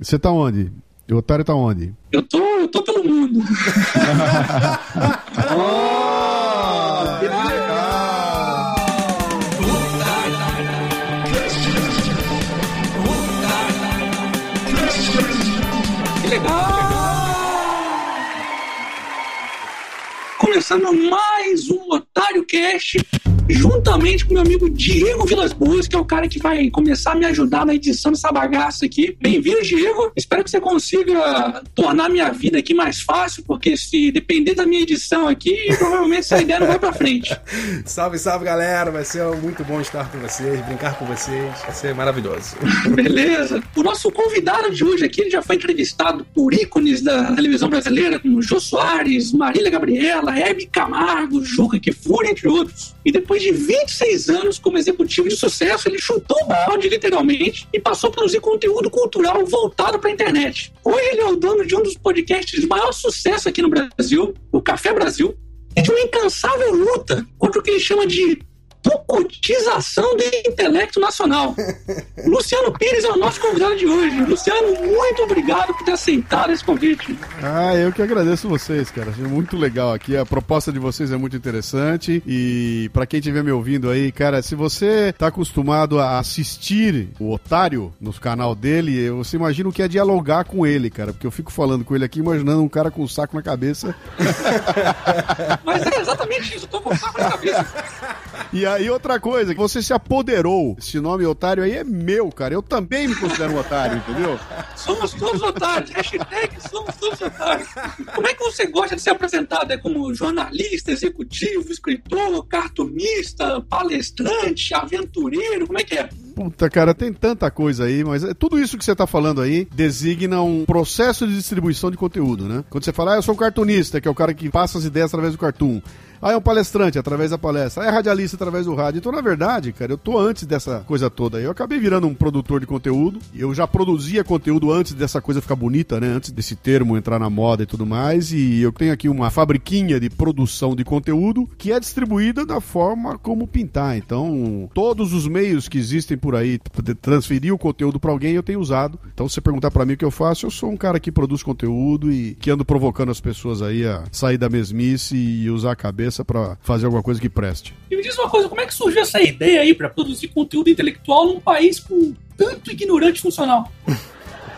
Você tá onde? O otário tá onde? Eu tô, eu tô pelo mundo. oh, que legal! Que legal! Começando mais um Otário Cast juntamente com meu amigo Diego Vilas Boas, que é o cara que vai começar a me ajudar na edição dessa bagaça aqui. Bem-vindo, Diego. Espero que você consiga tornar minha vida aqui mais fácil, porque se depender da minha edição aqui, provavelmente essa ideia não vai pra frente. salve, salve, galera. Vai ser muito bom estar com vocês, brincar com vocês. Vai ser maravilhoso. Beleza. O nosso convidado de hoje aqui já foi entrevistado por ícones da televisão brasileira, como Jô Soares, Marília Gabriela, Hebe Camargo, Juca Kifuri, entre outros. E depois depois de 26 anos como executivo de sucesso, ele chutou o balde, literalmente, e passou a produzir conteúdo cultural voltado para a internet. Hoje ele é o dono de um dos podcasts de maior sucesso aqui no Brasil, o Café Brasil, e de uma incansável luta contra o que ele chama de Tocotização do intelecto nacional. Luciano Pires é o nosso convidado de hoje. Luciano, muito obrigado por ter aceitado esse convite. Ah, eu que agradeço vocês, cara. Achei muito legal aqui. A proposta de vocês é muito interessante. E para quem estiver me ouvindo aí, cara, se você tá acostumado a assistir o Otário no canal dele, você imagina o que é dialogar com ele, cara. Porque eu fico falando com ele aqui, imaginando um cara com um saco na cabeça. Mas é exatamente isso, eu tô com um saco na cabeça. E aí, outra coisa, que você se apoderou. Esse nome otário aí é meu, cara. Eu também me considero um otário, entendeu? Somos todos otários. Hashtag somos todos otários. Como é que você gosta de ser apresentado? É como jornalista, executivo, escritor, cartunista, palestrante, aventureiro? Como é que é? Puta, cara, tem tanta coisa aí, mas é tudo isso que você tá falando aí designa um processo de distribuição de conteúdo, né? Quando você fala, ah, eu sou um cartunista, que é o cara que passa as ideias através do cartoon. Ah, é um palestrante através da palestra. Ah, é radialista através do rádio. Então, na verdade, cara, eu tô antes dessa coisa toda. Eu acabei virando um produtor de conteúdo. Eu já produzia conteúdo antes dessa coisa ficar bonita, né? Antes desse termo entrar na moda e tudo mais. E eu tenho aqui uma fabriquinha de produção de conteúdo que é distribuída da forma como pintar. Então, todos os meios que existem por aí para transferir o conteúdo para alguém eu tenho usado. Então, se você perguntar para mim o que eu faço, eu sou um cara que produz conteúdo e que ando provocando as pessoas aí a sair da mesmice e usar a cabeça cabeça para fazer alguma coisa que preste. E me diz uma coisa, como é que surgiu essa ideia aí para produzir conteúdo intelectual num país com tanto ignorante funcional?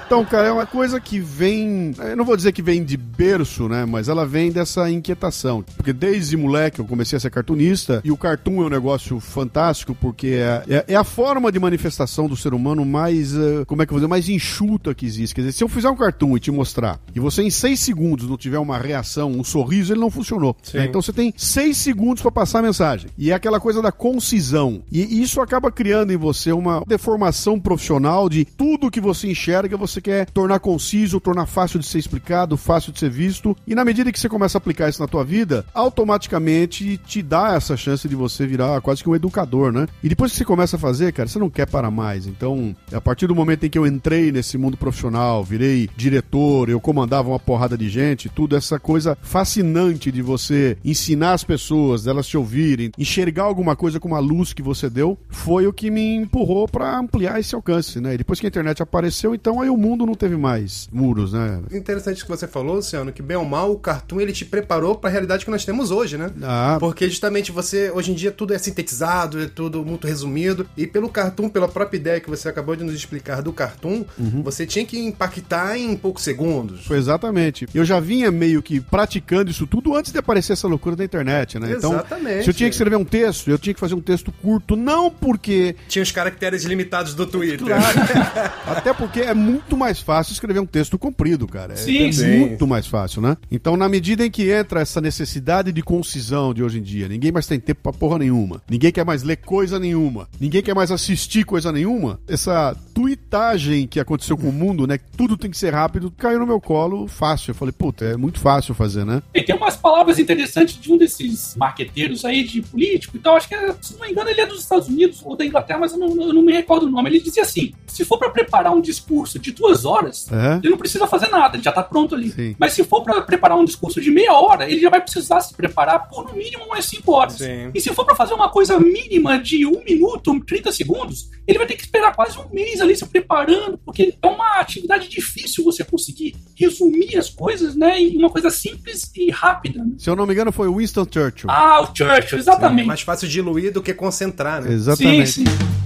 Então, cara, é uma coisa que vem. Eu não vou dizer que vem de berço, né? Mas ela vem dessa inquietação. Porque desde moleque eu comecei a ser cartunista e o cartoon é um negócio fantástico porque é, é, é a forma de manifestação do ser humano mais. Uh, como é que eu vou dizer? Mais enxuta que existe. Quer dizer, se eu fizer um cartoon e te mostrar e você em seis segundos não tiver uma reação, um sorriso, ele não funcionou. Né? Então você tem seis segundos para passar a mensagem. E é aquela coisa da concisão. E isso acaba criando em você uma deformação profissional de tudo que você enxerga, você você quer tornar conciso, tornar fácil de ser explicado, fácil de ser visto. E na medida que você começa a aplicar isso na tua vida, automaticamente te dá essa chance de você virar quase que um educador, né? E depois que você começa a fazer, cara, você não quer parar mais. Então, a partir do momento em que eu entrei nesse mundo profissional, virei diretor, eu comandava uma porrada de gente, tudo essa coisa fascinante de você ensinar as pessoas, delas te ouvirem, enxergar alguma coisa com uma luz que você deu, foi o que me empurrou para ampliar esse alcance, né? E depois que a internet apareceu, então aí o mundo não teve mais muros, né? Interessante que você falou, Luciano, que bem ou mal o cartoon ele te preparou para a realidade que nós temos hoje, né? Ah. Porque justamente você, hoje em dia, tudo é sintetizado, é tudo muito resumido. E pelo cartoon, pela própria ideia que você acabou de nos explicar do cartoon, uhum. você tinha que impactar em poucos segundos. Foi exatamente. Eu já vinha meio que praticando isso tudo antes de aparecer essa loucura da internet, né? Então, exatamente. se eu tinha que escrever um texto, eu tinha que fazer um texto curto, não porque. Tinha os caracteres limitados do Twitter. Claro. Até porque é muito muito mais fácil escrever um texto comprido, cara. É, sim, é sim. muito mais fácil, né? Então, na medida em que entra essa necessidade de concisão de hoje em dia, ninguém mais tem tempo pra porra nenhuma. Ninguém quer mais ler coisa nenhuma. Ninguém quer mais assistir coisa nenhuma. Essa tuitagem que aconteceu com o mundo, né? Tudo tem que ser rápido, caiu no meu colo fácil. Eu falei, puta, é muito fácil fazer, né? E tem umas palavras interessantes de um desses marqueteiros aí, de político e tal. Acho que, se não me engano, ele é dos Estados Unidos ou da Inglaterra, mas eu não, eu não me recordo o nome. Ele dizia assim: se for para preparar um discurso de duas horas, uhum. ele não precisa fazer nada, ele já tá pronto ali. Sim. Mas se for para preparar um discurso de meia hora, ele já vai precisar se preparar por no mínimo umas cinco horas. Sim. E se for para fazer uma coisa mínima de um minuto, 30 segundos, ele vai ter que esperar quase um mês ali se preparando, porque é uma atividade difícil você conseguir resumir as coisas, né, em uma coisa simples e rápida. Né? Se eu não me engano, foi Winston Churchill. Ah, o Churchill, exatamente. Sim, mais fácil diluir do que concentrar, né? Exatamente. Sim, sim.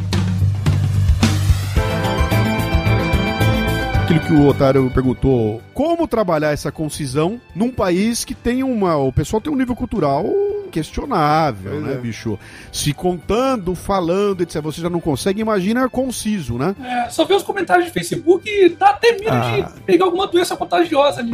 Que o Otário perguntou, como trabalhar essa concisão num país que tem uma. O pessoal tem um nível cultural questionável, né, é. bicho? Se contando, falando, etc. Você já não consegue, imagina conciso, né? É, só ver os comentários de Facebook e dá até medo ah. de pegar alguma doença contagiosa ali.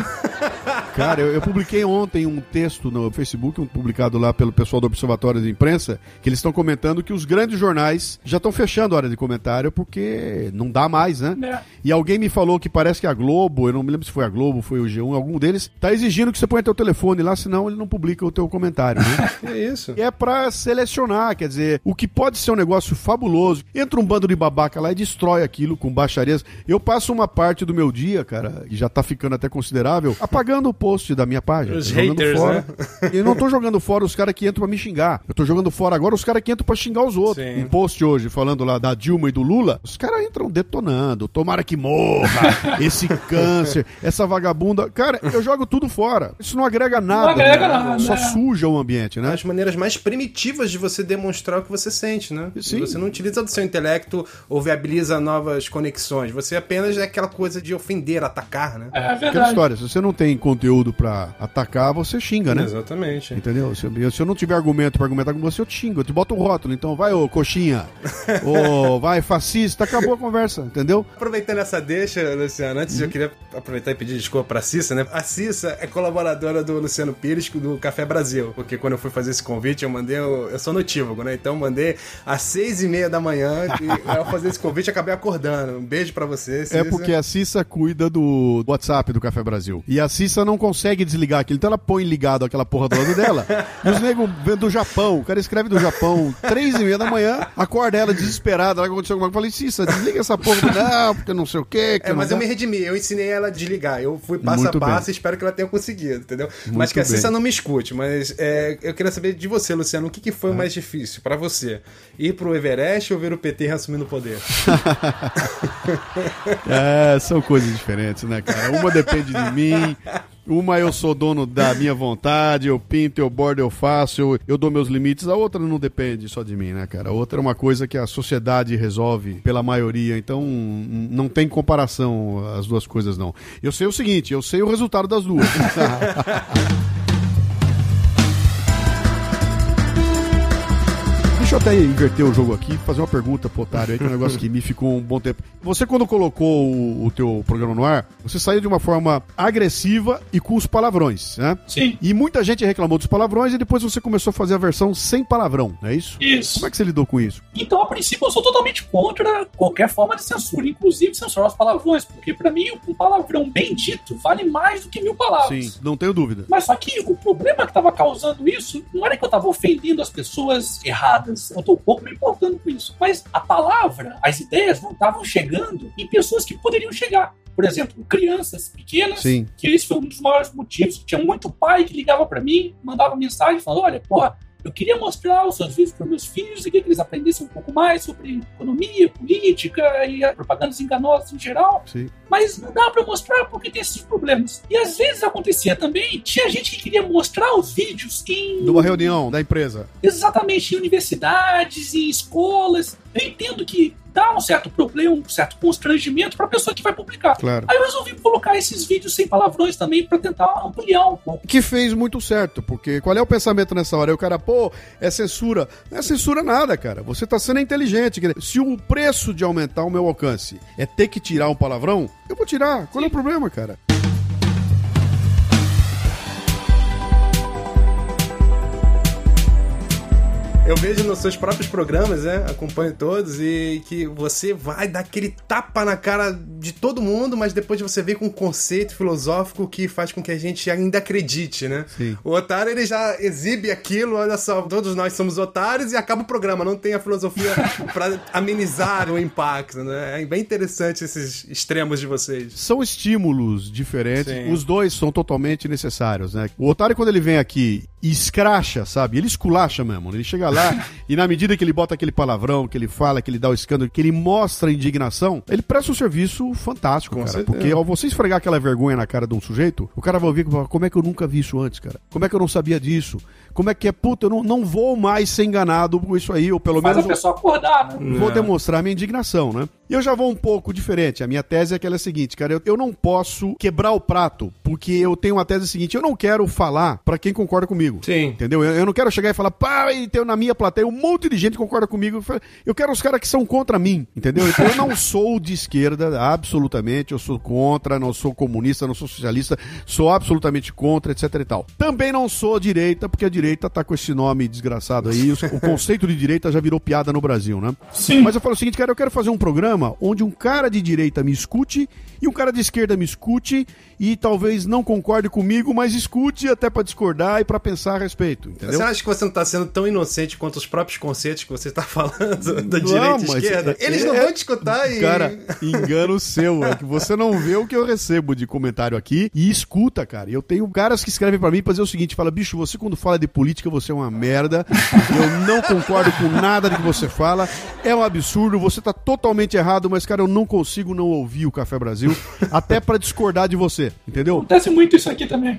Cara, eu, eu, publiquei ontem um texto no Facebook, um publicado lá pelo pessoal do Observatório de Imprensa, que eles estão comentando que os grandes jornais já estão fechando a hora de comentário porque não dá mais, né? É. E alguém me falou que parece que a Globo, eu não me lembro se foi a Globo, foi o G1, algum deles, tá exigindo que você ponha teu telefone lá, senão ele não publica o teu comentário, né? É isso. E é pra selecionar, quer dizer, o que pode ser um negócio fabuloso. Entra um bando de babaca lá e destrói aquilo com baixarias. Eu passo uma parte do meu dia, cara, e já tá ficando até considerável, apagando o post da minha página. Os haters, fora. né? E não tô jogando fora os caras que entram pra me xingar. Eu tô jogando fora agora os caras que entram pra xingar os outros. Sim. Um post hoje falando lá da Dilma e do Lula, os caras entram detonando. Tomara que morra, esse câncer, essa vagabunda. Cara, eu jogo tudo fora. Isso não agrega nada. Não agrega né? nada. Só né? suja o ambiente, né? As maneiras mais primitivas de você demonstrar o que você sente, né? Sim. Você não utiliza do seu intelecto ou viabiliza novas conexões. Você apenas é aquela coisa de ofender, atacar, né? É verdade. Aquela história, se você não tem conteúdo para atacar, você xinga, né? Exatamente. Entendeu? Se eu, se eu não tiver argumento para argumentar com você, eu te xingo. Eu te boto o rótulo. Então vai, ô coxinha. ô, vai, fascista. Acabou a conversa, entendeu? Aproveitando essa deixa, Luciano, antes uhum. eu queria aproveitar e pedir desculpa pra Cissa, né? A Cissa é colaboradora do Luciano Pires do Café Brasil. Porque quando eu fui fazer esse convite, eu mandei. Eu, eu sou notívago, né? Então eu mandei às seis e meia da manhã e ao fazer esse convite acabei acordando. Um beijo para você. Cissa. É porque a Cissa cuida do WhatsApp do Café Brasil. E a Cissa não consegue desligar aquilo, então ela põe ligado aquela porra do lado dela. e os negros vêm do Japão. O cara escreve do Japão, três e meia da manhã, acorda ela desesperada. Ela aconteceu alguma coisa. Eu falei, Cissa, desliga essa porra. Não, porque não sei o quê. é, mas eu me redimi. Eu ensinei ela a desligar. Eu fui passo Muito a passo bem. e espero que ela tenha conseguido, entendeu? Muito mas que a Cissa não me escute. Mas é, eu queria saber de você, Luciano, o que, que foi o mais difícil para você? Ir pro Everest ou ver o PT reassumindo o poder? é, são coisas diferentes, né, cara? Uma depende de mim, uma eu sou dono da minha vontade, eu pinto, eu bordo, eu faço, eu, eu dou meus limites. A outra não depende só de mim, né, cara? A outra é uma coisa que a sociedade resolve pela maioria. Então não tem comparação as duas coisas, não. Eu sei o seguinte, eu sei o resultado das duas. Deixa eu até inverter o jogo aqui e fazer uma pergunta pro Otário aí, que é um negócio que me ficou um bom tempo. Você, quando colocou o, o teu programa no ar, você saiu de uma forma agressiva e com os palavrões, né? Sim. E muita gente reclamou dos palavrões e depois você começou a fazer a versão sem palavrão, não é isso? Isso. Como é que você lidou com isso? Então, a princípio, eu sou totalmente contra qualquer forma de censura, inclusive censurar os palavrões, porque para mim, um palavrão bem dito vale mais do que mil palavras. Sim, não tenho dúvida. Mas só que o problema que estava causando isso não era que eu estava ofendendo as pessoas erradas eu tô um pouco me importando com isso. Mas a palavra, as ideias não estavam chegando em pessoas que poderiam chegar. Por exemplo, crianças pequenas, Sim. que esse foi um dos maiores motivos. Tinha muito pai que ligava para mim, mandava mensagem falando: olha, porra, eu queria mostrar os seus vídeos para meus filhos e que eles aprendessem um pouco mais sobre economia, política e propagandas enganosas em geral. Sim. Mas não dá para mostrar porque tem esses problemas. E às vezes acontecia também, tinha gente que queria mostrar os vídeos em. Numa reunião da empresa. Exatamente, em universidades, em escolas. Eu entendo que dá um certo problema, um certo constrangimento para a pessoa que vai publicar. Claro. Aí eu resolvi colocar esses vídeos sem palavrões também para tentar ampliar um pouco. Que fez muito certo, porque qual é o pensamento nessa hora? o cara, pô, é censura. Não é censura nada, cara. Você está sendo inteligente. Se o preço de aumentar o meu alcance é ter que tirar um palavrão, eu vou tirar. Qual Sim. é o problema, cara? Eu vejo nos seus próprios programas, né? Acompanho todos e que você vai dar aquele tapa na cara de todo mundo, mas depois você vem com um conceito filosófico que faz com que a gente ainda acredite, né? Sim. O otário, ele já exibe aquilo, olha só, todos nós somos otários e acaba o programa. Não tem a filosofia para amenizar o impacto, né? É bem interessante esses extremos de vocês. São estímulos diferentes, Sim. os dois são totalmente necessários, né? O otário, quando ele vem aqui e escracha, sabe? Ele esculacha mesmo. Ele chega lá lá, e na medida que ele bota aquele palavrão, que ele fala, que ele dá o escândalo, que ele mostra a indignação, ele presta um serviço fantástico, Com cara. Certeza. Porque ao você esfregar aquela vergonha na cara de um sujeito, o cara vai ouvir como é que eu nunca vi isso antes, cara? Como é que eu não sabia disso? Como é que é, puta, eu não, não vou mais ser enganado com isso aí, ou pelo Faz menos. a pessoa acordar, né? Vou é. demonstrar minha indignação, né? E eu já vou um pouco diferente. A minha tese é aquela é seguinte, cara, eu, eu não posso quebrar o prato, porque eu tenho uma tese seguinte, eu não quero falar para quem concorda comigo. Sim. Entendeu? Eu, eu, não quero chegar e falar, pá, e tem na minha plateia um monte de gente que concorda comigo. Eu quero os caras que são contra mim, entendeu? Então eu não sou de esquerda, absolutamente, eu sou contra, não sou comunista, não sou socialista, sou absolutamente contra, etc e tal. Também não sou direita, porque a direita tá com esse nome desgraçado aí, o conceito de direita já virou piada no Brasil, né? Sim. Mas eu falo o seguinte, cara, eu quero fazer um programa programa onde um cara de direita me escute e um cara de esquerda me escute e talvez não concorde comigo, mas escute até para discordar e para pensar a respeito. Entendeu? Você acha que você não está sendo tão inocente quanto os próprios conceitos que você está falando da não, direita e esquerda? É, Eles não é, vão te escutar e. Cara, engano seu. É que você não vê o que eu recebo de comentário aqui e escuta, cara. Eu tenho caras que escrevem para mim para dizer o seguinte: fala, bicho, você quando fala de política, você é uma merda. Eu não concordo com nada de que você fala. É um absurdo, você tá totalmente errado, mas, cara, eu não consigo não ouvir o Café Brasil, até para discordar de você entendeu? Acontece muito isso aqui também.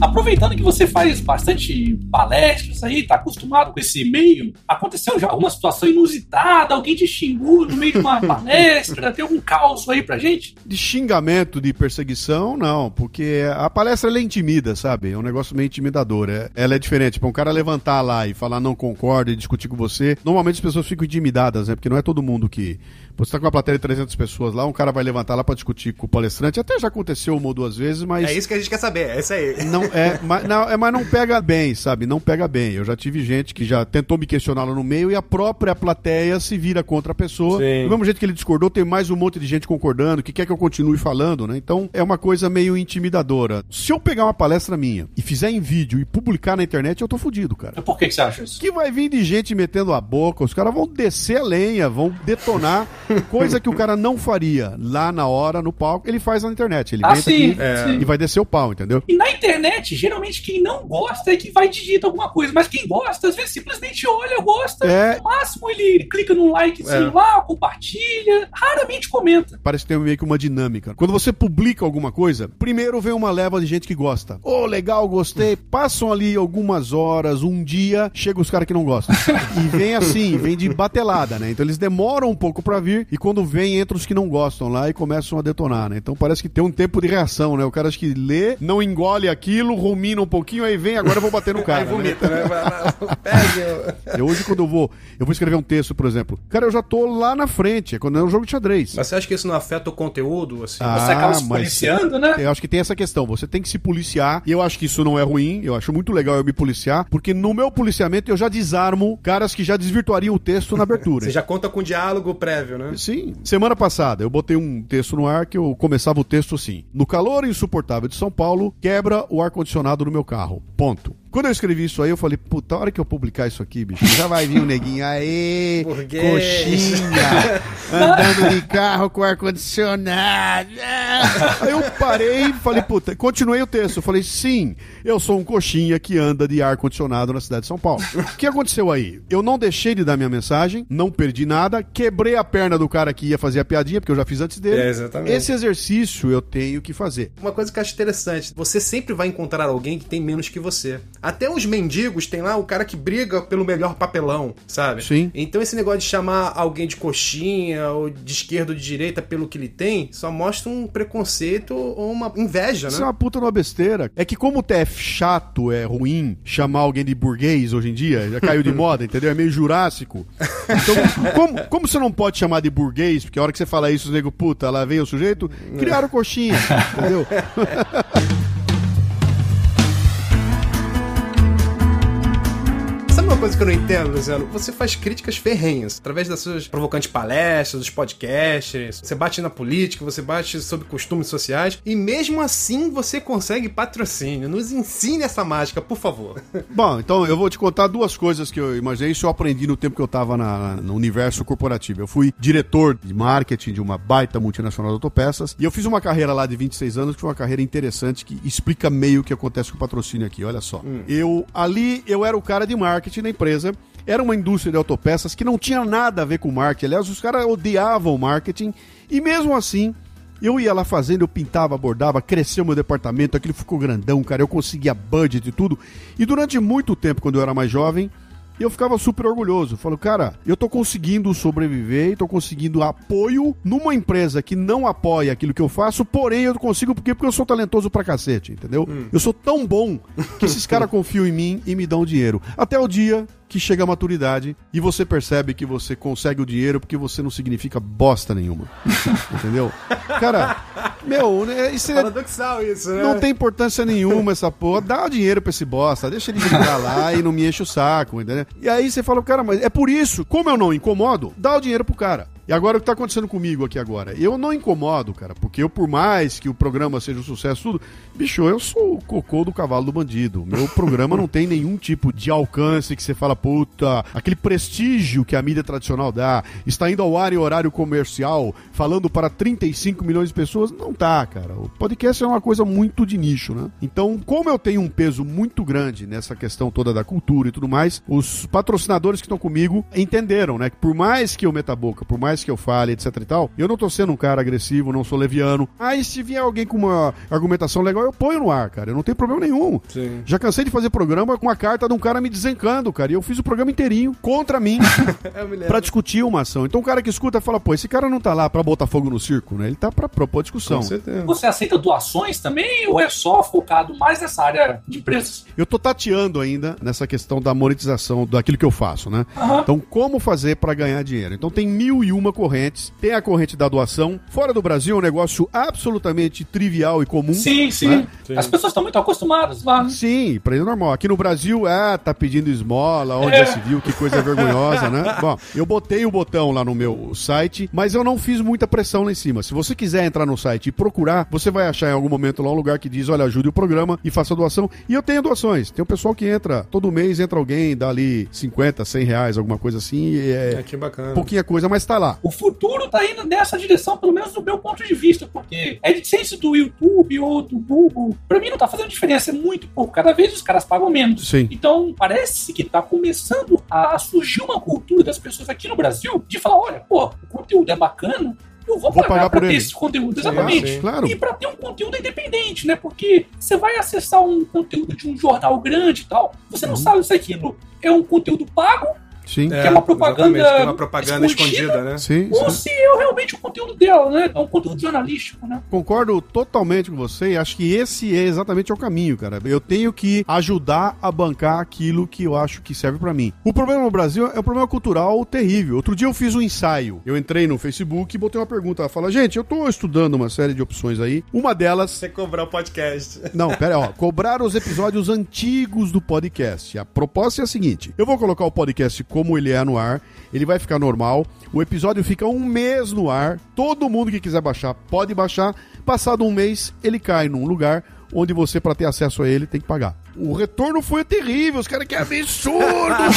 Aproveitando que você faz bastante palestras aí, tá acostumado com esse meio, aconteceu já alguma situação inusitada? Alguém te xingou no meio de uma palestra? Tem algum caos aí pra gente? De xingamento, de perseguição, não, porque a palestra ela é intimida, sabe? É um negócio meio intimidador. É, ela é diferente. Pra um cara levantar lá e falar não concordo e discutir com você, normalmente as pessoas ficam intimidadas, né? Porque não é todo mundo que você está com uma plateia de 300 pessoas lá, um cara vai levantar lá para discutir com o palestrante. Até já aconteceu uma ou duas vezes, mas. É isso que a gente quer saber, é isso aí. Não, é, mas, não, é, mas não pega bem, sabe? Não pega bem. Eu já tive gente que já tentou me questionar lá no meio e a própria plateia se vira contra a pessoa. Sim. Do mesmo jeito que ele discordou, tem mais um monte de gente concordando, que quer que eu continue falando, né? Então é uma coisa meio intimidadora. Se eu pegar uma palestra minha e fizer em vídeo e publicar na internet, eu tô fudido, cara. Por que, que você acha isso? Que vai vir de gente metendo a boca, os caras vão descer a lenha, vão detonar, coisa que o cara não faria lá na hora, no palco, ele faz na internet. Ele ah, sim, é. e vai descer o pau, entendeu? E na internet, geralmente quem não gosta é que vai digita alguma coisa, mas quem gosta, às vezes simplesmente olha, gosta. É. No máximo ele clica num like é. lá, compartilha, raramente comenta. Parece que tem meio que uma dinâmica. Quando você publica alguma coisa, primeiro vem uma leva de gente que gosta. Ô, oh, legal, gostei. Passam ali algumas horas, um dia, chega os caras que não gostam. e vem assim, vem de batelada, né? Então eles demoram um pouco para vir e quando vem entra os que não gostam lá e começam a detonar, né? Então parece que tem um tempo de reação, né? O cara acho que lê, não engole aquilo, rumina um pouquinho, aí vem, agora eu vou bater no cara. aí vomita, né? né? eu, hoje, quando eu vou, eu vou escrever um texto, por exemplo, cara, eu já tô lá na frente, é quando é um jogo de xadrez. Mas você acha que isso não afeta o conteúdo? Assim? Ah, você acaba se policiando, né? Eu acho que tem essa questão, você tem que se policiar, e eu acho que isso não é ruim, eu acho muito legal eu me policiar, porque no meu policiamento eu já desarmo caras que já desvirtuariam o texto na abertura. você já conta com diálogo prévio, né? Sim. Semana semana passada eu botei um texto no ar que eu começava o texto assim: No calor insuportável de São Paulo, quebra o ar-condicionado no meu carro. Ponto. Quando eu escrevi isso aí, eu falei, puta, a hora que eu publicar isso aqui, bicho, já vai vir um neguinho, aê, Burguês. coxinha, andando de carro com ar-condicionado. Aí eu parei e falei, puta, continuei o texto. Eu falei, sim, eu sou um coxinha que anda de ar-condicionado na cidade de São Paulo. O que aconteceu aí? Eu não deixei de dar minha mensagem, não perdi nada, quebrei a perna do cara que ia fazer a piadinha, porque eu já fiz antes dele. É, exatamente. Esse exercício eu tenho que fazer. Uma coisa que eu acho interessante, você sempre vai encontrar alguém que tem menos que você. Até os mendigos tem lá o cara que briga pelo melhor papelão, sabe? Sim. Então esse negócio de chamar alguém de coxinha ou de esquerda ou de direita pelo que ele tem, só mostra um preconceito ou uma inveja, né? Isso é uma puta uma besteira. É que como o TF chato, é ruim chamar alguém de burguês hoje em dia, já caiu de moda, entendeu? É meio jurássico. Então, como, como você não pode chamar de burguês, porque a hora que você fala isso, os nego, puta, lá vem o sujeito, criaram coxinha, entendeu? coisa que eu não entendo, Luciano. Você faz críticas ferrenhas através das suas provocantes palestras, dos podcasts. Você bate na política, você bate sobre costumes sociais. E mesmo assim você consegue patrocínio. Nos ensine essa mágica, por favor. Bom, então eu vou te contar duas coisas que eu imaginei. Isso eu aprendi no tempo que eu estava no universo corporativo. Eu fui diretor de marketing de uma baita multinacional de autopeças. E eu fiz uma carreira lá de 26 anos, que foi uma carreira interessante, que explica meio o que acontece com o patrocínio aqui. Olha só. Hum. Eu, ali, eu era o cara de marketing da empresa. Era uma indústria de autopeças que não tinha nada a ver com marketing. Aliás, os caras odiavam marketing. E mesmo assim, eu ia lá fazendo, eu pintava, bordava, cresceu meu departamento, aquilo ficou grandão, cara. Eu conseguia budget e tudo. E durante muito tempo, quando eu era mais jovem, e eu ficava super orgulhoso. Falo, cara, eu tô conseguindo sobreviver e tô conseguindo apoio numa empresa que não apoia aquilo que eu faço, porém eu consigo porque, porque eu sou talentoso pra cacete, entendeu? Hum. Eu sou tão bom que esses caras confiam em mim e me dão dinheiro. Até o dia que chega a maturidade e você percebe que você consegue o dinheiro porque você não significa bosta nenhuma. Entendeu? Cara, meu, né, isso é. Paradoxal isso, né? Não tem importância nenhuma essa porra. Dá o dinheiro pra esse bosta, deixa ele ficar lá e não me enche o saco, entendeu? E aí você fala, cara, mas é por isso, como eu não incomodo, dá o dinheiro pro cara. E agora o que tá acontecendo comigo aqui agora? Eu não incomodo, cara, porque eu, por mais que o programa seja um sucesso, tudo, bicho, eu sou o cocô do cavalo do bandido. Meu programa não tem nenhum tipo de alcance que você fala, puta, aquele prestígio que a mídia tradicional dá, está indo ao ar em horário comercial, falando para 35 milhões de pessoas. Não tá, cara. O podcast é uma coisa muito de nicho, né? Então, como eu tenho um peso muito grande nessa questão toda da cultura e tudo mais, os patrocinadores que estão comigo entenderam, né? Que por mais que eu meta a boca, por mais mais que eu fale, etc e tal, eu não tô sendo um cara agressivo, não sou leviano. Aí se vier alguém com uma argumentação legal, eu ponho no ar, cara. Eu não tenho problema nenhum. Sim. Já cansei de fazer programa com uma carta de um cara me desencando, cara. E eu fiz o programa inteirinho contra mim para discutir uma ação. Então o cara que escuta fala, pô, esse cara não tá lá para botar fogo no circo, né? Ele tá para propor discussão. Com certeza. Você aceita doações também ou é só focado mais nessa área de preços? Eu tô tateando ainda nessa questão da monetização daquilo que eu faço, né? Uhum. Então, como fazer para ganhar dinheiro? Então tem mil e uma uma correntes. Tem a corrente da doação. Fora do Brasil é um negócio absolutamente trivial e comum. Sim, sim. Né? sim. As pessoas estão muito acostumadas lá. Né? Sim, pra ele é normal. Aqui no Brasil, ah, tá pedindo esmola, onde é. já se viu, que coisa vergonhosa, né? Bom, eu botei o botão lá no meu site, mas eu não fiz muita pressão lá em cima. Se você quiser entrar no site e procurar, você vai achar em algum momento lá um lugar que diz, olha, ajude o programa e faça doação. E eu tenho doações. Tem o pessoal que entra, todo mês entra alguém, dá ali 50, 100 reais, alguma coisa assim. é, é que bacana. Pouquinha coisa, mas tá lá. O futuro tá indo nessa direção, pelo menos do meu ponto de vista, porque a AdSense do YouTube ou do Google, pra mim não tá fazendo diferença, é muito pouco. Cada vez os caras pagam menos. Sim. Então, parece que tá começando a surgir uma cultura das pessoas aqui no Brasil de falar: olha, pô, o conteúdo é bacana, eu vou, vou pagar, pagar pra ter ele. esse conteúdo. Exatamente. Sim, claro. E pra ter um conteúdo independente, né? Porque você vai acessar um conteúdo de um jornal grande e tal, você não uhum. sabe se aquilo é um conteúdo pago Sim. Que é, é uma propaganda, que é uma propaganda escondida, escondida né? Sim, ou sim. se é realmente o conteúdo dela, né? É um conteúdo jornalístico, né? Concordo totalmente com você e acho que esse é exatamente o caminho, cara. Eu tenho que ajudar a bancar aquilo que eu acho que serve para mim. O problema no Brasil é um problema cultural terrível. Outro dia eu fiz um ensaio. Eu entrei no Facebook e botei uma pergunta. Fala, gente, eu tô estudando uma série de opções aí. Uma delas. Você cobrar o podcast. Não, pera aí, ó. Cobrar os episódios antigos do podcast. A proposta é a seguinte: eu vou colocar o podcast como ele é no ar. Ele vai ficar normal. O episódio fica um mês no ar. Todo mundo que quiser baixar pode baixar. Passado um mês, ele cai num lugar onde você, para ter acesso a ele, tem que pagar. O retorno foi terrível, os caras que absurdo!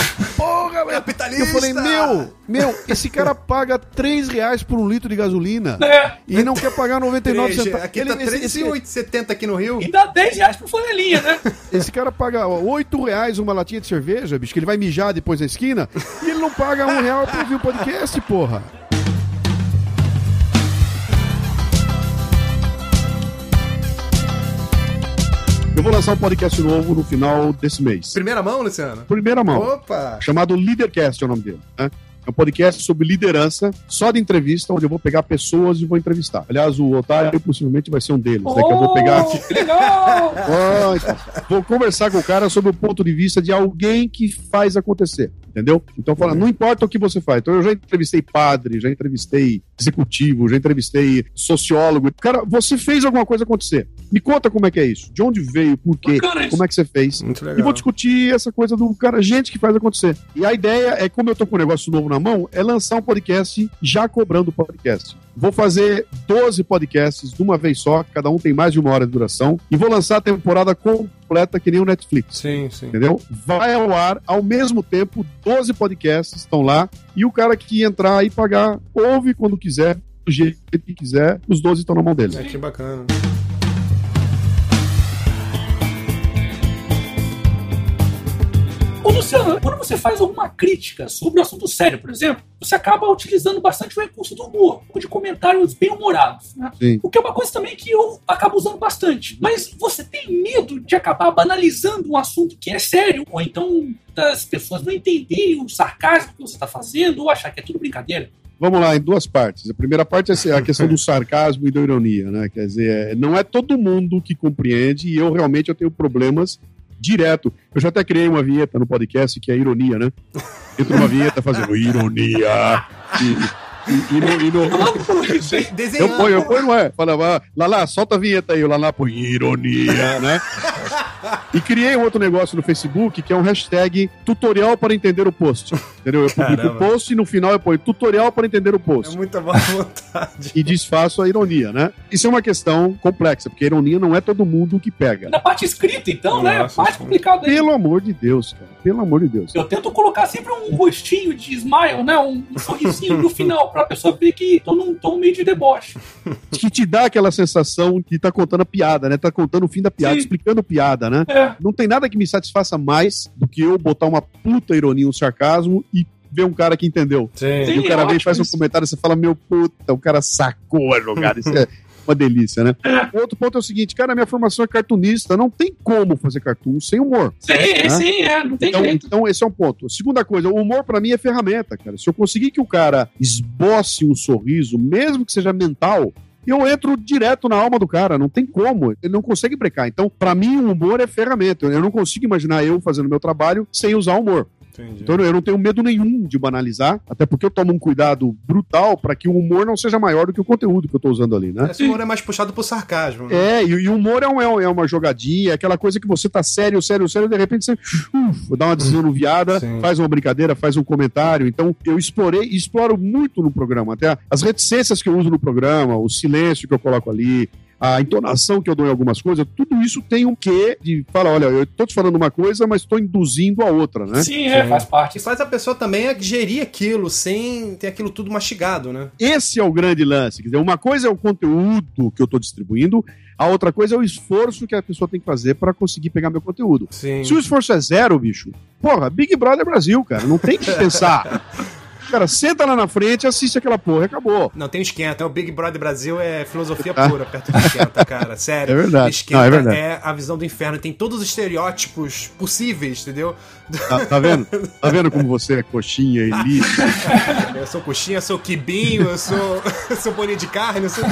Porra, velho! Capitalista! Eu falei, meu, meu, esse cara paga 3 reais por um litro de gasolina é. e não quer pagar 99 centavos. Aqui ele, tá 3,70 aqui no Rio. E dá 10 reais por flanelinha, né? Esse cara paga 8 reais uma latinha de cerveja, bicho, que ele vai mijar depois na esquina, e ele não paga um real pra ouvir o podcast, porra. Eu vou lançar um podcast novo no final desse mês. Primeira mão, Luciano? Primeira mão. Opa! Chamado Leadercast é o nome dele. Né? É um podcast sobre liderança, só de entrevista, onde eu vou pegar pessoas e vou entrevistar. Aliás, o Otário possivelmente vai ser um deles. Oh, né, que eu vou pegar oh, então, vou conversar com o cara sobre o ponto de vista de alguém que faz acontecer Entendeu? Então fala, não importa o que você faz. Então eu já entrevistei padre, já entrevistei executivo, já entrevistei sociólogo. Cara, você fez alguma coisa acontecer. Me conta como é que é isso. De onde veio, por quê, como é que você fez. Muito legal. E vou discutir essa coisa do cara, gente que faz acontecer. E a ideia é, como eu tô com um negócio novo na mão, é lançar um podcast já cobrando podcast. Vou fazer 12 podcasts de uma vez só, cada um tem mais de uma hora de duração, e vou lançar a temporada completa que nem o Netflix. Sim, sim. Entendeu? Vai ao ar ao mesmo tempo, 12 podcasts estão lá, e o cara que entrar e pagar, ouve quando quiser, do jeito que quiser, os 12 estão na mão dele. É, que bacana. Luciano, quando você faz alguma crítica sobre um assunto sério, por exemplo, você acaba utilizando bastante o recurso do humor, de comentários bem humorados. Né? O que é uma coisa também que eu acabo usando bastante. Mas você tem medo de acabar banalizando um assunto que é sério, ou então das pessoas não entenderem o sarcasmo que você está fazendo, ou achar que é tudo brincadeira? Vamos lá, em duas partes. A primeira parte é a questão do sarcasmo e da ironia, né? Quer dizer, não é todo mundo que compreende e eu realmente eu tenho problemas direto. Eu já até criei uma vinheta no podcast que é ironia, né? Entra uma vinheta fazendo ironia. E, e, e, no, e no... Eu ponho, eu ponho, não é? Fala, lá, lá, solta a vinheta aí, lá, lá, põe ironia, né? E criei um outro negócio no Facebook que é um hashtag tutorial para entender o post. Entendeu? Eu publico o post e no final eu ponho tutorial para entender o post. É muita boa vontade. E disfaço a ironia, né? Isso é uma questão complexa, porque a ironia não é todo mundo que pega. Na parte escrita, então, né? Nossa, né? Mais complicado aí. Pelo amor de Deus, cara. Pelo amor de Deus. Eu tento colocar sempre um rostinho de smile, né? Um sorrisinho no final, pra pessoa ver que tô num tom meio de deboche. Que te dá aquela sensação que tá contando a piada, né? Tá contando o fim da piada, Sim. explicando piada, né? É. Não tem nada que me satisfaça mais do que eu botar uma puta ironia, um sarcasmo e ver um cara que entendeu. Sim. E o cara vem e faz um comentário e você fala, meu puta, o cara sacou a jogada. Isso é uma delícia, né? O outro ponto é o seguinte, cara, minha formação é cartunista, não tem como fazer cartoon sem humor. Sim, né? sim, é, não tem então, jeito. Então, esse é um ponto. Segunda coisa, o humor para mim é ferramenta, cara. Se eu conseguir que o cara esboce um sorriso, mesmo que seja mental, eu entro direto na alma do cara, não tem como. Ele não consegue brecar. Então, para mim, o humor é ferramenta. Eu não consigo imaginar eu fazendo meu trabalho sem usar humor. Entendi. Então eu não tenho medo nenhum de banalizar, até porque eu tomo um cuidado brutal para que o humor não seja maior do que o conteúdo que eu tô usando ali, né? Esse humor é mais puxado pro sarcasmo. Né? É, e, o humor é, um, é uma jogadinha, é aquela coisa que você tá sério, sério, sério, e de repente você uf, dá uma desanuviada, faz uma brincadeira, faz um comentário. Então eu explorei, exploro muito no programa, até as reticências que eu uso no programa, o silêncio que eu coloco ali, a entonação que eu dou em algumas coisas, tudo isso tem um quê de fala, olha, eu tô te falando uma coisa, mas estou induzindo a outra, né? Sim, é, faz parte. E faz a pessoa também gerir aquilo sem ter aquilo tudo mastigado, né? Esse é o grande lance. Quer dizer, uma coisa é o conteúdo que eu estou distribuindo, a outra coisa é o esforço que a pessoa tem que fazer para conseguir pegar meu conteúdo. Sim. Se o esforço é zero, bicho, porra, Big Brother Brasil, cara, não tem que pensar. Cara, senta lá na frente, assiste aquela porra, acabou. Não, tem esquenta. O Big Brother Brasil é filosofia tá. pura perto do esquenta, cara. Sério. É verdade. Esquenta Não, é, verdade. é a visão do inferno. Tem todos os estereótipos possíveis, entendeu? Tá, tá vendo? Tá vendo como você é coxinha e lixo? eu sou coxinha, sou quibinho, eu sou, sou bolinho de carne, eu sou...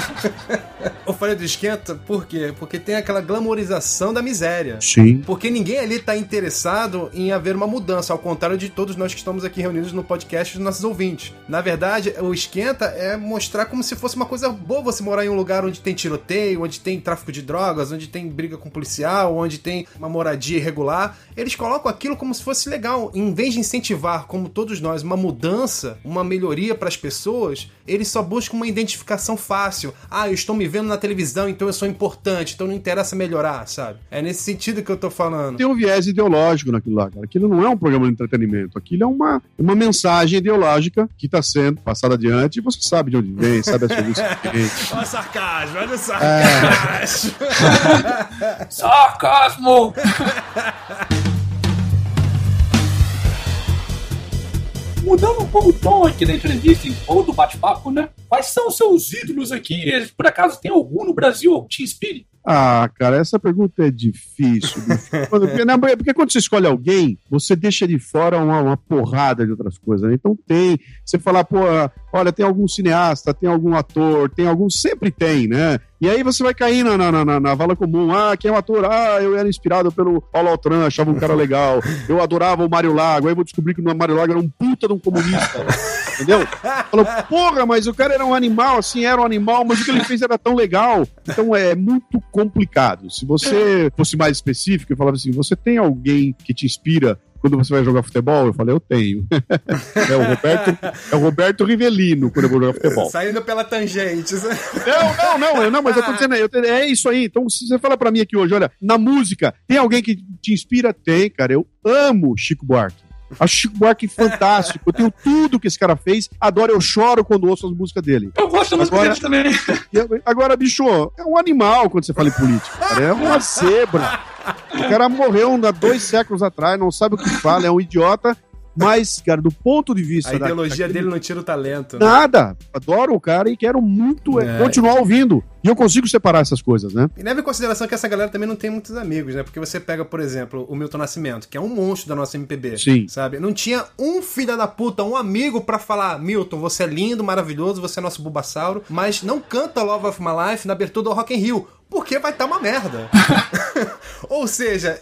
Eu falei do esquenta por quê? Porque tem aquela glamorização da miséria. Sim. Porque ninguém ali tá interessado em haver uma mudança, ao contrário de todos nós que estamos aqui reunidos no podcast dos nossos ouvintes. Na verdade, o esquenta é mostrar como se fosse uma coisa boa você morar em um lugar onde tem tiroteio, onde tem tráfico de drogas, onde tem briga com policial, onde tem uma moradia irregular. Eles colocam aquilo como se fosse legal. Em vez de incentivar, como todos nós, uma mudança, uma melhoria para as pessoas, eles só buscam uma identificação fácil. Ah, eu estou me vendo na televisão, então eu sou importante, então não interessa melhorar, sabe? É nesse sentido que eu tô falando. Tem um viés ideológico naquilo lá, cara. Aquilo não é um programa de entretenimento, aquilo é uma, uma mensagem ideológica que está sendo passada adiante e você sabe de onde vem, sabe a sua Olha o sarcasmo, olha o sarcasmo. É. sarcasmo! Mudando um pouco o tom aqui da entrevista ou do bate-papo, né? Quais são os seus ídolos aqui? Por acaso tem algum no Brasil que te inspire? Ah, cara, essa pergunta é difícil. porque, porque quando você escolhe alguém, você deixa de fora uma, uma porrada de outras coisas. Né? Então tem. Você falar, pô, olha, tem algum cineasta, tem algum ator, tem algum. Sempre tem, né? E aí você vai cair na, na, na, na, vala comum. Ah, quem é o ator? Ah, eu era inspirado pelo Paulo Altran, achava um cara legal. Eu adorava o Mário Lago. Aí vou descobrir que o Mário Lago era um puta de um comunista. Entendeu? Falou, porra, mas o cara era um animal, assim, era um animal, mas o que ele fez era tão legal. Então é muito complicado. Se você fosse mais específico e falava assim, você tem alguém que te inspira quando você vai jogar futebol? Eu falei, eu tenho. é, o Roberto, é o Roberto Rivelino quando eu vou jogar futebol. Saindo pela tangente. Não, não, não, não, mas eu tô dizendo, eu, é isso aí. Então, se você fala pra mim aqui hoje, olha, na música, tem alguém que te inspira? Tem, cara. Eu amo Chico Buarque. Acho Chico Buarque fantástico. Eu tenho tudo que esse cara fez. Adoro, eu choro quando ouço as músicas dele. Eu gosto da música dele também. Agora, bicho, é um animal quando você fala em política. Cara. É uma zebra. O cara morreu há dois séculos atrás, não sabe o que fala, é um idiota. Mas, cara, do ponto de vista. A ideologia da, dele não tira o talento. Né? Nada. Adoro o cara e quero muito é. continuar ouvindo. E eu consigo separar essas coisas, né? E leve em consideração que essa galera também não tem muitos amigos, né? Porque você pega, por exemplo, o Milton Nascimento, que é um monstro da nossa MPB. Sim. Sabe? Não tinha um filho da puta, um amigo para falar: Milton, você é lindo, maravilhoso, você é nosso Bulbasauro, mas não canta Love of My Life na abertura do Rock in Rio porque vai estar tá uma merda. Ou seja,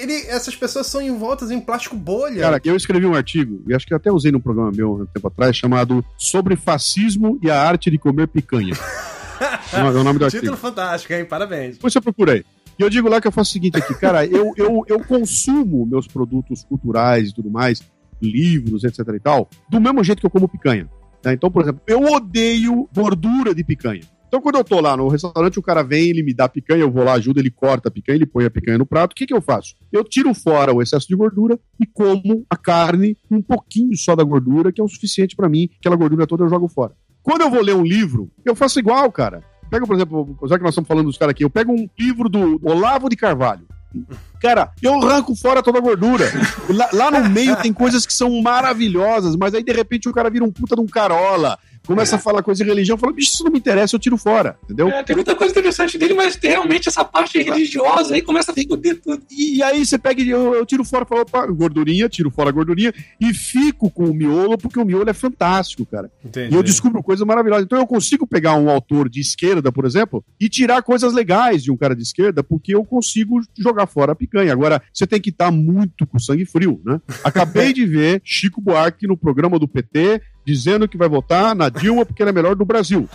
ele, essas pessoas são envoltas em plástico bolha. Cara, eu escrevi um artigo, e acho que até usei num programa meu um tempo atrás, chamado Sobre Fascismo e a Arte de Comer Picanha. é o nome do artigo. Título fantástico, hein? Parabéns. Depois eu procurei. E eu digo lá que eu faço o seguinte aqui, cara, eu, eu, eu consumo meus produtos culturais e tudo mais, livros, etc e tal, do mesmo jeito que eu como picanha. Né? Então, por exemplo, eu odeio gordura de picanha. Então, quando eu tô lá no restaurante, o cara vem, ele me dá picanha, eu vou lá, ajuda, ele corta a picanha, ele põe a picanha no prato. O que, que eu faço? Eu tiro fora o excesso de gordura e como a carne, um pouquinho só da gordura, que é o suficiente para mim. Aquela gordura toda eu jogo fora. Quando eu vou ler um livro, eu faço igual, cara. Pega, por exemplo, já que nós estamos falando dos caras aqui, eu pego um livro do Olavo de Carvalho. Cara, eu arranco fora toda a gordura. Lá, lá, no meio tem coisas que são maravilhosas, mas aí de repente o cara vira um puta de um carola começa a falar coisa de religião, fala, bicho, isso não me interessa, eu tiro fora, entendeu? É, tem muita coisa interessante dele, mas realmente essa parte religiosa aí começa a ficar tudo. E, e aí você pega e eu, eu tiro fora, falo, opa, gordurinha, tiro fora a gordurinha e fico com o miolo, porque o miolo é fantástico, cara. Entendi. E eu descubro coisas maravilhosas. Então eu consigo pegar um autor de esquerda, por exemplo, e tirar coisas legais de um cara de esquerda, porque eu consigo jogar fora a picanha. Agora, você tem que estar muito com sangue frio, né? Acabei de ver Chico Buarque no programa do PT dizendo que vai votar na Dilma porque ela é melhor do Brasil.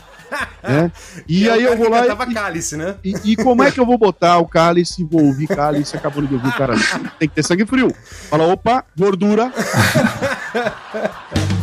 né? E, e aí eu vou lá. E, cálice, né? E, e, como é que eu vou botar o cálice, vou ouvir cálice, acabou de ouvir o cara. Tem que ter sangue frio. Fala, opa, gordura.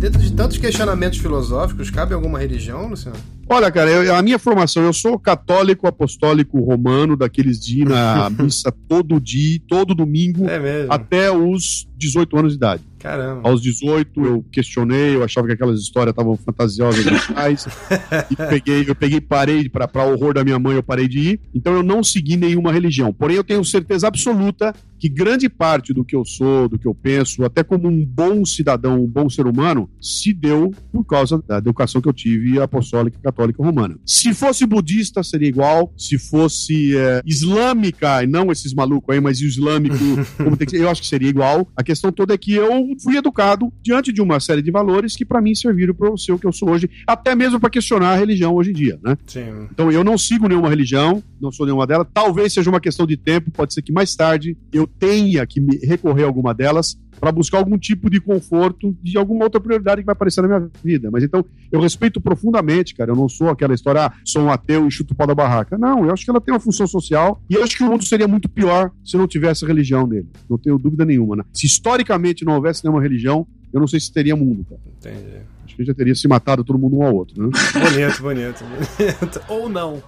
Dentro de tantos questionamentos filosóficos, cabe alguma religião, Luciano? Olha, cara, eu, a minha formação, eu sou católico apostólico romano, daqueles de ir na missa todo dia, todo domingo, é até os 18 anos de idade. Caramba. Aos 18 eu questionei, eu achava que aquelas histórias estavam fantasiosas demais. e peguei, eu peguei parei para horror da minha mãe, eu parei de ir. Então eu não segui nenhuma religião. Porém eu tenho certeza absoluta que grande parte do que eu sou, do que eu penso, até como um bom cidadão, um bom ser humano, se deu por causa da educação que eu tive apostólica católica romana. Se fosse budista, seria igual. Se fosse é, islâmica, não esses malucos aí, mas islâmico, eu acho que seria igual. A questão toda é que eu fui educado diante de uma série de valores que para mim serviram para ser o que eu sou hoje, até mesmo para questionar a religião hoje em dia, né? Sim. Então eu não sigo nenhuma religião, não sou nenhuma delas. Talvez seja uma questão de tempo, pode ser que mais tarde eu tenha que recorrer a alguma delas para buscar algum tipo de conforto de alguma outra prioridade que vai aparecer na minha vida. Mas então, eu respeito profundamente, cara. Eu não sou aquela história, ah, sou um ateu e chuto o pau da barraca. Não, eu acho que ela tem uma função social e eu acho que o mundo seria muito pior se não tivesse a religião nele. Não tenho dúvida nenhuma, né? Se historicamente não houvesse nenhuma religião, eu não sei se teria mundo, cara. Entendi. Acho que já teria se matado todo mundo um ao outro, né? bonito, bonito, bonito. Ou não.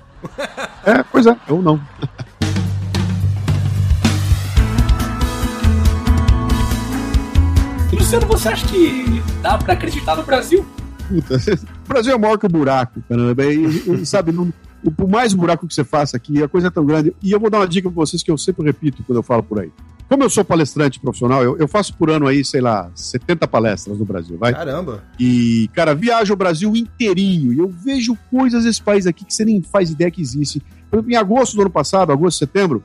é, pois é, ou não. Luciano, você acha que dá pra acreditar no Brasil? Puta, o Brasil é maior que o buraco, caramba. E, sabe, não, por mais buraco que você faça aqui, a coisa é tão grande. E eu vou dar uma dica pra vocês que eu sempre repito quando eu falo por aí. como eu sou palestrante profissional, eu, eu, faço por ano aí, sei lá, 70 palestras no Brasil, vai? Caramba! E, cara, viajo o Brasil inteirinho e eu vejo coisas desse país aqui que você nem faz ideia que existe. Por exemplo, em agosto do ano passado, agosto, setembro,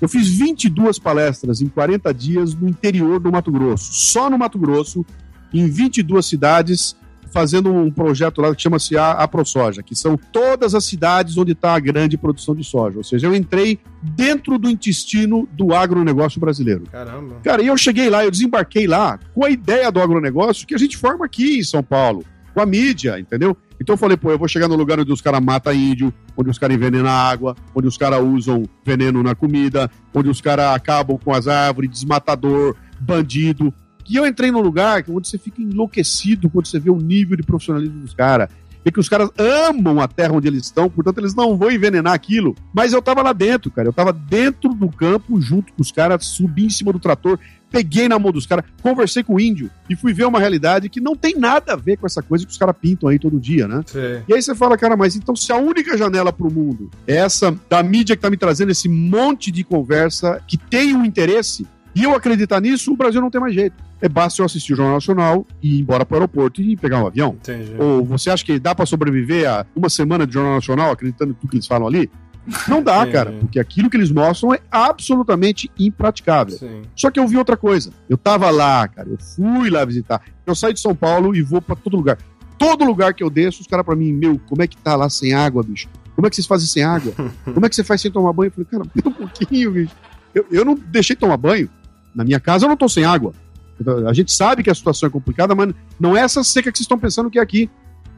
eu fiz 22 palestras em 40 dias no interior do Mato Grosso. Só no Mato Grosso, em 22 cidades, fazendo um projeto lá que chama-se a, a ProSoja, que são todas as cidades onde está a grande produção de soja. Ou seja, eu entrei dentro do intestino do agronegócio brasileiro. Caramba. Cara, e eu cheguei lá, eu desembarquei lá com a ideia do agronegócio que a gente forma aqui em São Paulo, com a mídia, entendeu? Então eu falei, pô, eu vou chegar no lugar onde os caras matam índio, onde os caras envenenam a água, onde os caras usam veneno na comida, onde os caras acabam com as árvores, desmatador, bandido. E eu entrei num lugar onde você fica enlouquecido quando você vê o nível de profissionalismo dos caras. Que os caras amam a terra onde eles estão, portanto eles não vão envenenar aquilo. Mas eu tava lá dentro, cara. Eu tava dentro do campo, junto com os caras, subi em cima do trator, peguei na mão dos caras, conversei com o índio e fui ver uma realidade que não tem nada a ver com essa coisa que os caras pintam aí todo dia, né? Sim. E aí você fala, cara, mas então se a única janela pro mundo é essa da mídia que tá me trazendo esse monte de conversa que tem um interesse, e eu acreditar nisso, o Brasil não tem mais jeito. É basta eu assistir o Jornal Nacional e ir embora para o aeroporto e pegar um avião. Entendi. Ou você acha que dá para sobreviver a uma semana de Jornal Nacional acreditando em tudo que eles falam ali? Não dá, Sim. cara, porque aquilo que eles mostram é absolutamente impraticável. Sim. Só que eu vi outra coisa. Eu tava lá, cara, eu fui lá visitar. Eu saio de São Paulo e vou para todo lugar. Todo lugar que eu desço, os caras para mim, meu, como é que tá lá sem água, bicho? Como é que vocês fazem sem água? Como é que você faz sem tomar banho? Eu falei, cara, um pouquinho, bicho. Eu, eu não deixei tomar banho. Na minha casa eu não estou sem água. A gente sabe que a situação é complicada, mas não é essa seca que vocês estão pensando que é aqui.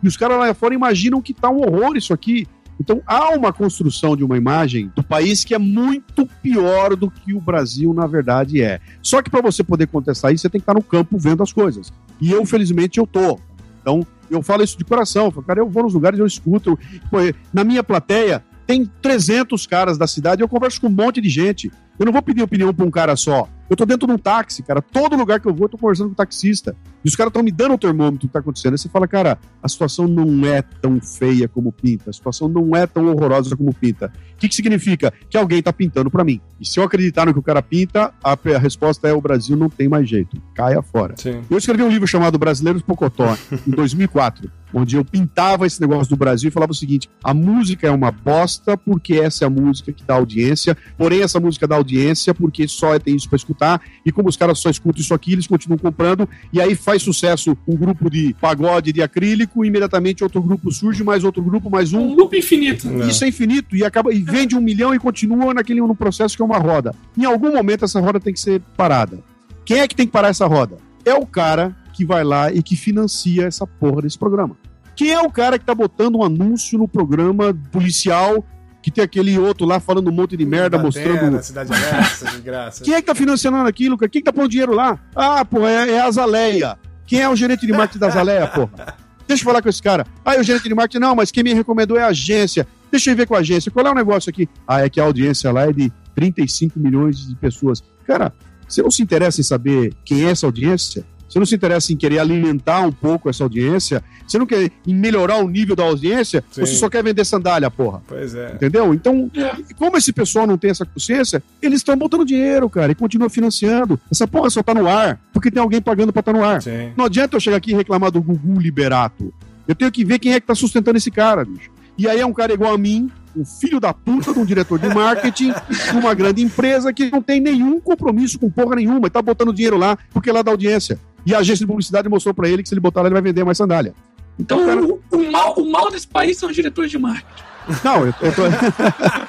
E os caras lá fora imaginam que tá um horror isso aqui. Então há uma construção de uma imagem do país que é muito pior do que o Brasil na verdade é. Só que para você poder contestar isso, você tem que estar no campo vendo as coisas. E eu, felizmente, eu tô. Então, eu falo isso de coração. Eu falo, cara, eu vou nos lugares, eu escuto. Pô, na minha plateia, tem 300 caras da cidade, eu converso com um monte de gente. Eu não vou pedir opinião para um cara só. Eu tô dentro de um táxi, cara. Todo lugar que eu vou, eu tô conversando com o taxista. E os caras estão me dando o termômetro do que tá acontecendo. Aí você fala, cara, a situação não é tão feia como pinta. A situação não é tão horrorosa como pinta. O que, que significa? Que alguém tá pintando para mim. E se eu acreditar no que o cara pinta, a, a, resposta é: o Brasil não tem mais jeito. Caia fora. Sim. Eu escrevi um livro chamado Brasileiros Pocotó, em 2004 onde eu pintava esse negócio do Brasil e falava o seguinte: a música é uma bosta porque essa é a música que dá audiência, porém essa música dá audiência porque só tem isso para escutar e como os caras só escutam isso aqui, eles continuam comprando e aí faz sucesso um grupo de pagode de acrílico, imediatamente outro grupo surge, mais outro grupo, mais um. Um loop infinito. Isso é infinito e acaba e vende um milhão e continua naquele no processo que é uma roda. Em algum momento essa roda tem que ser parada. Quem é que tem que parar essa roda? É o cara que vai lá e que financia essa porra desse programa. Quem é o cara que tá botando um anúncio no programa policial que tem aquele outro lá falando um monte de merda, mostrando. cidade aberta, de graça. Quem é que tá financiando aquilo, cara? Quem que tá pondo dinheiro lá? Ah, pô, é, é a Zaleia. Quem é o gerente de marketing da Zaleia, porra? Deixa eu falar com esse cara. Ah, é o gerente de marketing, não, mas quem me recomendou é a agência. Deixa eu ver com a agência. Qual é o negócio aqui? Ah, é que a audiência lá é de 35 milhões de pessoas. Cara, você não se interessa em saber quem é essa audiência? Você não se interessa em querer alimentar um pouco essa audiência, você não quer em melhorar o nível da audiência, Sim. você só quer vender sandália, porra. Pois é. Entendeu? Então, como esse pessoal não tem essa consciência, eles estão botando dinheiro, cara, e continuam financiando. Essa porra só tá no ar, porque tem alguém pagando pra estar tá no ar. Sim. Não adianta eu chegar aqui e reclamar do Gugu Liberato. Eu tenho que ver quem é que tá sustentando esse cara, bicho. E aí é um cara igual a mim, um filho da puta de um diretor de marketing de uma grande empresa que não tem nenhum compromisso com porra nenhuma e tá botando dinheiro lá porque lá dá audiência. E a agência de publicidade mostrou para ele que se ele botar lá, ele vai vender mais sandália. Então, cara... o, o, mal, o mal desse país são os diretores de marketing. Não, eu, eu, tô...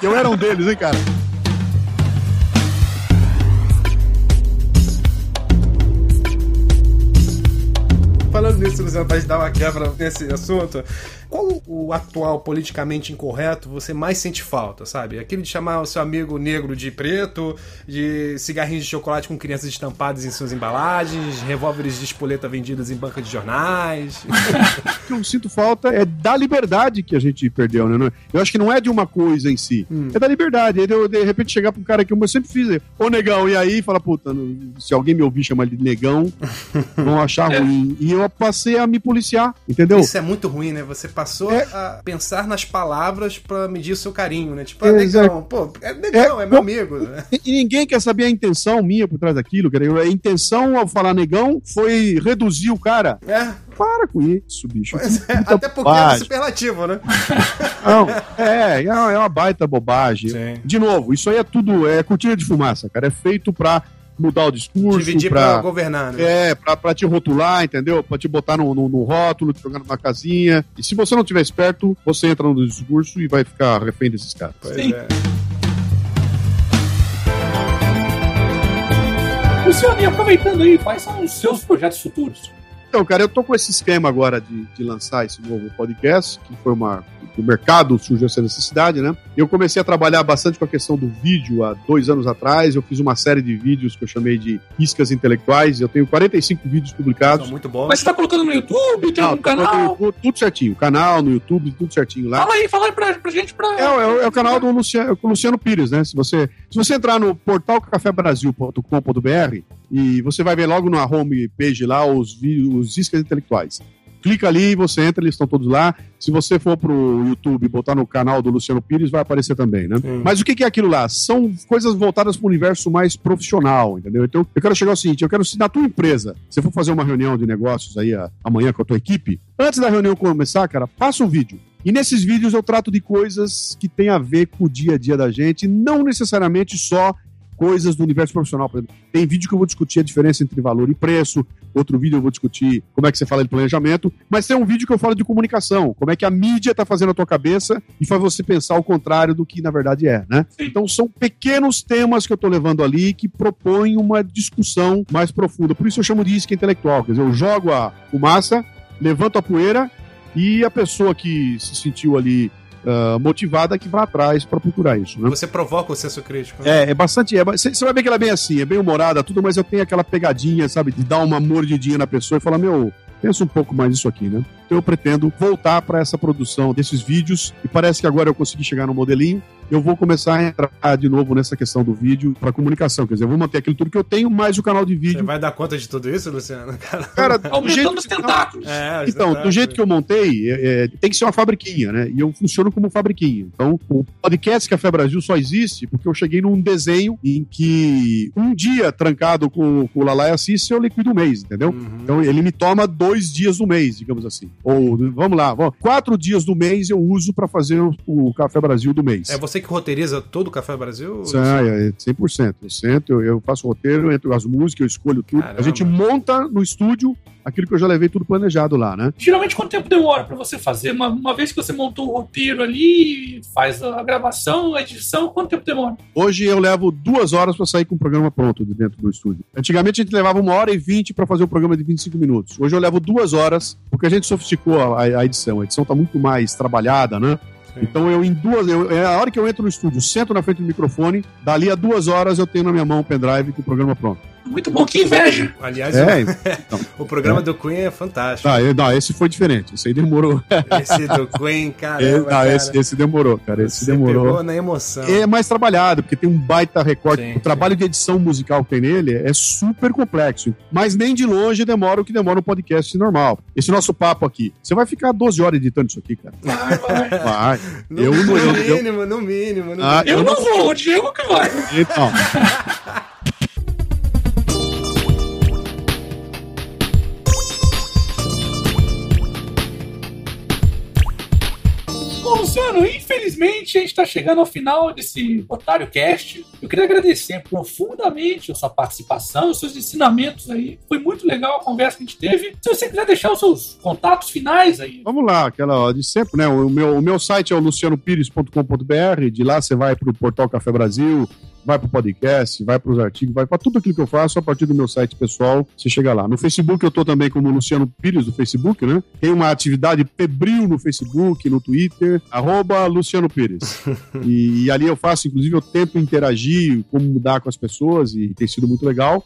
eu era um deles, hein, cara. Falando nisso, Luciano, pra gente dar uma quebra nesse assunto, qual o atual politicamente incorreto você mais sente falta, sabe? Aquele de chamar o seu amigo negro de preto, de cigarrinhos de chocolate com crianças estampadas em suas embalagens, revólveres de espoleta vendidas em banca de jornais. o que eu sinto falta é da liberdade que a gente perdeu, né? Eu acho que não é de uma coisa em si, hum. é da liberdade. Eu, de repente, chegar pra um cara que eu sempre fiz, ô negão, e aí fala, puta, se alguém me ouvir chamar de negão, vão achar ruim. E eu passei a me policiar, entendeu? Isso é muito ruim, né? Você passou é... a pensar nas palavras para medir o seu carinho, né? Tipo, é, legal, pô, é legal, é, é meu amigo. Né? E, e, ninguém quer saber a intenção minha por trás daquilo, cara. A intenção ao falar negão foi reduzir o cara. É. Para com isso, bicho. É, até porque bobagem. é superlativo, né? Não, é, é uma baita bobagem. Sim. De novo, isso aí é tudo, é cortina de fumaça, cara. É feito pra mudar o discurso. Dividir pra, pra governar, né? É, pra, pra te rotular, entendeu? Pra te botar no, no, no rótulo, te jogar numa casinha. E se você não tiver esperto, você entra no discurso e vai ficar refém desses caras. Pois Sim. é. Luciano, e aproveitando aí, quais são os seus projetos futuros? Então, cara, eu tô com esse esquema agora de, de lançar esse novo podcast, que foi uma do mercado surgiu essa necessidade, né? Eu comecei a trabalhar bastante com a questão do vídeo há dois anos atrás. Eu fiz uma série de vídeos que eu chamei de iscas intelectuais. Eu tenho 45 vídeos publicados. São muito bom. Mas você tá colocando no YouTube, tem Não, um canal? YouTube, tudo certinho. Canal no YouTube, tudo certinho lá. Fala aí, fala aí pra, pra gente. Pra... É, é, é o canal do Luciano, Luciano Pires, né? Se você, se você entrar no portal cafebrasil.com.br e você vai ver logo na home page lá os, os iscas intelectuais clica ali, você entra, eles estão todos lá. Se você for pro YouTube botar no canal do Luciano Pires, vai aparecer também, né? Sim. Mas o que é aquilo lá? São coisas voltadas para o universo mais profissional, entendeu? Então, eu quero chegar ao seguinte: eu quero, se na tua empresa, você for fazer uma reunião de negócios aí amanhã com a tua equipe, antes da reunião começar, cara, passa um vídeo. E nesses vídeos eu trato de coisas que têm a ver com o dia a dia da gente, não necessariamente só coisas do universo profissional. Por exemplo, tem vídeo que eu vou discutir a diferença entre valor e preço, outro vídeo eu vou discutir como é que você fala de planejamento, mas tem um vídeo que eu falo de comunicação, como é que a mídia está fazendo a tua cabeça e faz você pensar o contrário do que na verdade é, né? Então são pequenos temas que eu estou levando ali que propõem uma discussão mais profunda. Por isso eu chamo de isca intelectual, quer dizer, eu jogo a fumaça, levanto a poeira e a pessoa que se sentiu ali uh, motivada que vá atrás para procurar isso. Né? Você provoca o senso crítico. Né? É, é bastante. É, você vai ver que ela é bem assim, é bem humorada, tudo, mas eu tenho aquela pegadinha, sabe, de dar uma mordidinha na pessoa e falar: meu, pensa um pouco mais isso aqui, né? Então eu pretendo voltar para essa produção desses vídeos e parece que agora eu consegui chegar no modelinho. Eu vou começar a entrar de novo nessa questão do vídeo para comunicação. Quer dizer, eu vou manter aquilo tudo que eu tenho, mais o canal de vídeo. Você vai dar conta de tudo isso, Luciano? Cara, aumentando os tentáculos. É, então, tentáculos. do jeito que eu montei, é, é, tem que ser uma fabriquinha, né? E eu funciono como fabriquinha. Então, o podcast Café Brasil só existe porque eu cheguei num desenho em que um dia trancado com, com o Lalai Assis, eu liquido o mês, entendeu? Uhum. Então, ele me toma dois dias do mês, digamos assim. Ou, vamos lá, vamos, quatro dias do mês eu uso para fazer o, o, Café Brasil do mês. É você que roteiriza todo o Café Brasil? Ah, é, 100%. Eu sento, eu, eu faço roteiro, entro as músicas, eu escolho tudo. Caramba. A gente monta no estúdio aquilo que eu já levei tudo planejado lá, né? Geralmente, quanto tempo demora para você fazer? Uma, uma vez que você montou o roteiro ali, faz a gravação, a edição, quanto tempo demora? Hoje eu levo duas horas para sair com o programa pronto de dentro do estúdio. Antigamente a gente levava uma hora e vinte para fazer o um programa de 25 minutos. Hoje eu levo duas horas, porque a gente sofisticou a, a edição. A edição tá muito mais trabalhada, né? Então eu em duas, eu, é a hora que eu entro no estúdio, sento na frente do microfone, dali a duas horas eu tenho na minha mão o pendrive com o programa pronto. Muito bom, que inveja. Aliás, é, então, o programa é. do Queen é fantástico. Ah, não, esse foi diferente. Esse aí demorou. Esse do Queen, caramba. É, não, cara. esse, esse, demorou, cara. Esse Você demorou. Pegou na emoção. É mais trabalhado, porque tem um baita recorte. Sim, o trabalho sim. de edição musical que tem nele é super complexo. Mas nem de longe demora o que demora um podcast normal. Esse nosso papo aqui. Você vai ficar 12 horas editando isso aqui, cara. Vai, vai. Vai. No, eu, no eu, mínimo, eu, no mínimo, no ah, mínimo. Eu, eu não vou, o Diego que vai. Então. Luciano, infelizmente a gente está chegando ao final desse Otário Cast. Eu queria agradecer profundamente a sua participação, os seus ensinamentos aí. Foi muito legal a conversa que a gente teve. Se você quiser deixar os seus contatos finais aí. Vamos lá, aquela de sempre, né? O meu, o meu site é o lucianopires.com.br. De lá você vai para o Portal Café Brasil, vai para o podcast, vai para os artigos, vai para tudo aquilo que eu faço a partir do meu site pessoal. Você chega lá. No Facebook eu estou também como Luciano Pires do Facebook, né? Tem uma atividade febril no Facebook, no Twitter, arroba Luciano Pires. e, e, ali eu faço, inclusive, eu tento interagir, como mudar com as pessoas e tem sido muito legal.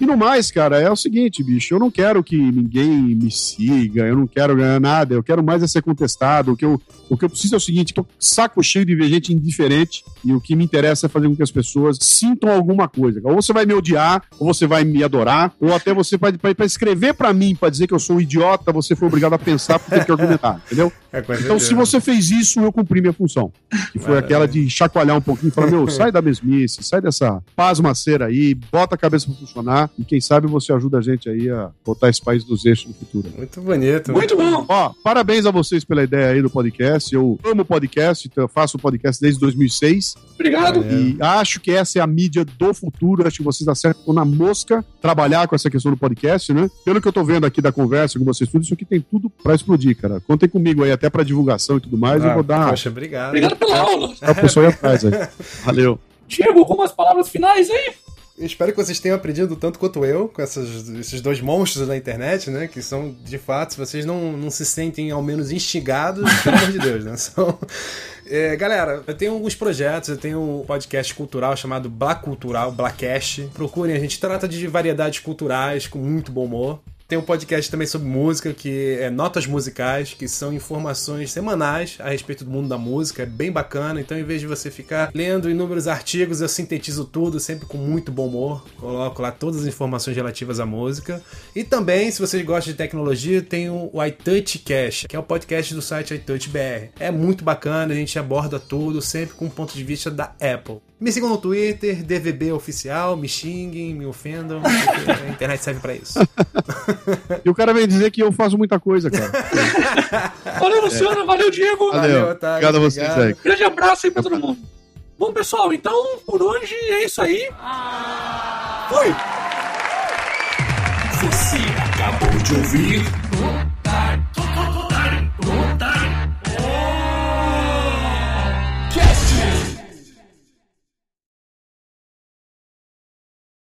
E no mais, cara, é o seguinte, bicho, eu não quero que ninguém me siga, eu não quero ganhar nada, eu quero mais é ser contestado. O que eu, o que eu preciso é o seguinte: tô saco cheio de ver gente indiferente e o que me interessa é fazer com que as pessoas sintam alguma coisa. Ou você vai me odiar, ou você vai me adorar, ou até você vai para escrever para mim, para dizer que eu sou um idiota, você foi obrigado a pensar porque tem que argumentar, entendeu? É então, se você fez isso, eu cumpri minha função. Que foi aquela de chacoalhar um pouquinho e falar: meu, sai da mesmice, sai dessa pasmaceira aí, bota a cabeça pra funcionar e quem sabe você ajuda a gente aí a botar esse país dos eixos no futuro. Muito bonito. Muito bom. Ó, parabéns a vocês pela ideia aí do podcast. Eu amo podcast, então eu faço podcast desde 2006. Obrigado. E acho que essa é a mídia do futuro. Acho que vocês acertam na mosca trabalhar com essa questão do podcast, né? Pelo que eu tô vendo aqui da conversa com vocês tudo, isso aqui tem tudo pra explodir, cara. Contem comigo aí, até pra divulgação e tudo mais. Ah, eu vou dar. Poxa, obrigado. Obrigado pela aula. A pessoa aí atrás aí. Valeu. Diego, algumas palavras finais aí? Eu espero que vocês tenham aprendido tanto quanto eu com essas, esses dois monstros da internet, né? Que são, de fato, se vocês não, não se sentem ao menos instigados, pelo amor de Deus, né? São. É, galera, eu tenho alguns projetos, eu tenho um podcast cultural chamado Black Cultural, Blackcast. Procurem, a gente trata de variedades culturais com muito bom humor. Tem um podcast também sobre música, que é Notas Musicais, que são informações semanais a respeito do mundo da música. É bem bacana. Então, em vez de você ficar lendo inúmeros artigos, eu sintetizo tudo, sempre com muito bom humor. Coloco lá todas as informações relativas à música. E também, se vocês gostam de tecnologia, tem o iTouch Cash, que é o podcast do site iTouch BR. É muito bacana, a gente aborda tudo, sempre com um ponto de vista da Apple. Me sigam no Twitter, DVB Oficial, me xinguem, me ofendam, a internet serve para isso. e o cara vem dizer que eu faço muita coisa, cara. valeu, Luciano, é. valeu, Diego. Valeu, valeu Otávio, obrigado a vocês aí. Grande abraço aí pra todo mundo. Bom, pessoal, então por hoje é isso aí. Fui! Você acabou de ouvir.